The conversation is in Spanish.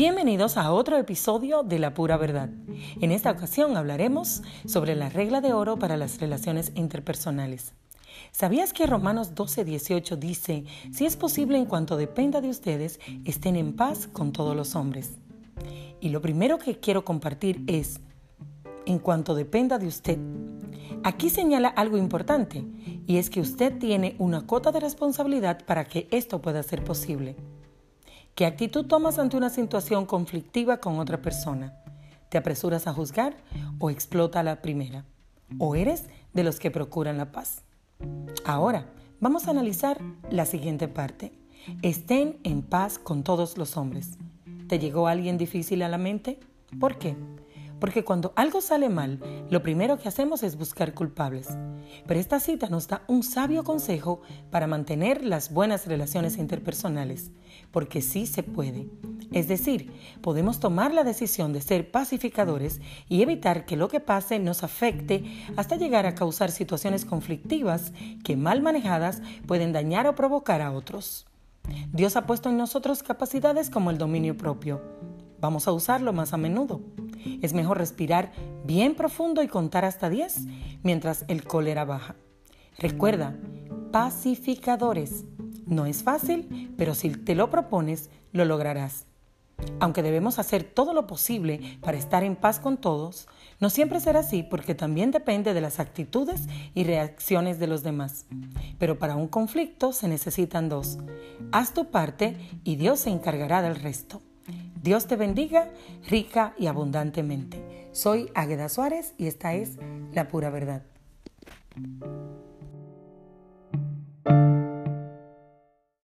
Bienvenidos a otro episodio de La Pura Verdad. En esta ocasión hablaremos sobre la regla de oro para las relaciones interpersonales. ¿Sabías que Romanos 12:18 dice, si es posible en cuanto dependa de ustedes, estén en paz con todos los hombres? Y lo primero que quiero compartir es, en cuanto dependa de usted. Aquí señala algo importante, y es que usted tiene una cuota de responsabilidad para que esto pueda ser posible. ¿Qué actitud tomas ante una situación conflictiva con otra persona? ¿Te apresuras a juzgar o explota la primera? ¿O eres de los que procuran la paz? Ahora, vamos a analizar la siguiente parte. Estén en paz con todos los hombres. ¿Te llegó alguien difícil a la mente? ¿Por qué? Porque cuando algo sale mal, lo primero que hacemos es buscar culpables. Pero esta cita nos da un sabio consejo para mantener las buenas relaciones interpersonales, porque sí se puede. Es decir, podemos tomar la decisión de ser pacificadores y evitar que lo que pase nos afecte hasta llegar a causar situaciones conflictivas que mal manejadas pueden dañar o provocar a otros. Dios ha puesto en nosotros capacidades como el dominio propio. Vamos a usarlo más a menudo. Es mejor respirar bien profundo y contar hasta 10 mientras el cólera baja. Recuerda, pacificadores. No es fácil, pero si te lo propones, lo lograrás. Aunque debemos hacer todo lo posible para estar en paz con todos, no siempre será así porque también depende de las actitudes y reacciones de los demás. Pero para un conflicto se necesitan dos. Haz tu parte y Dios se encargará del resto. Dios te bendiga rica y abundantemente. Soy Águeda Suárez y esta es La Pura Verdad.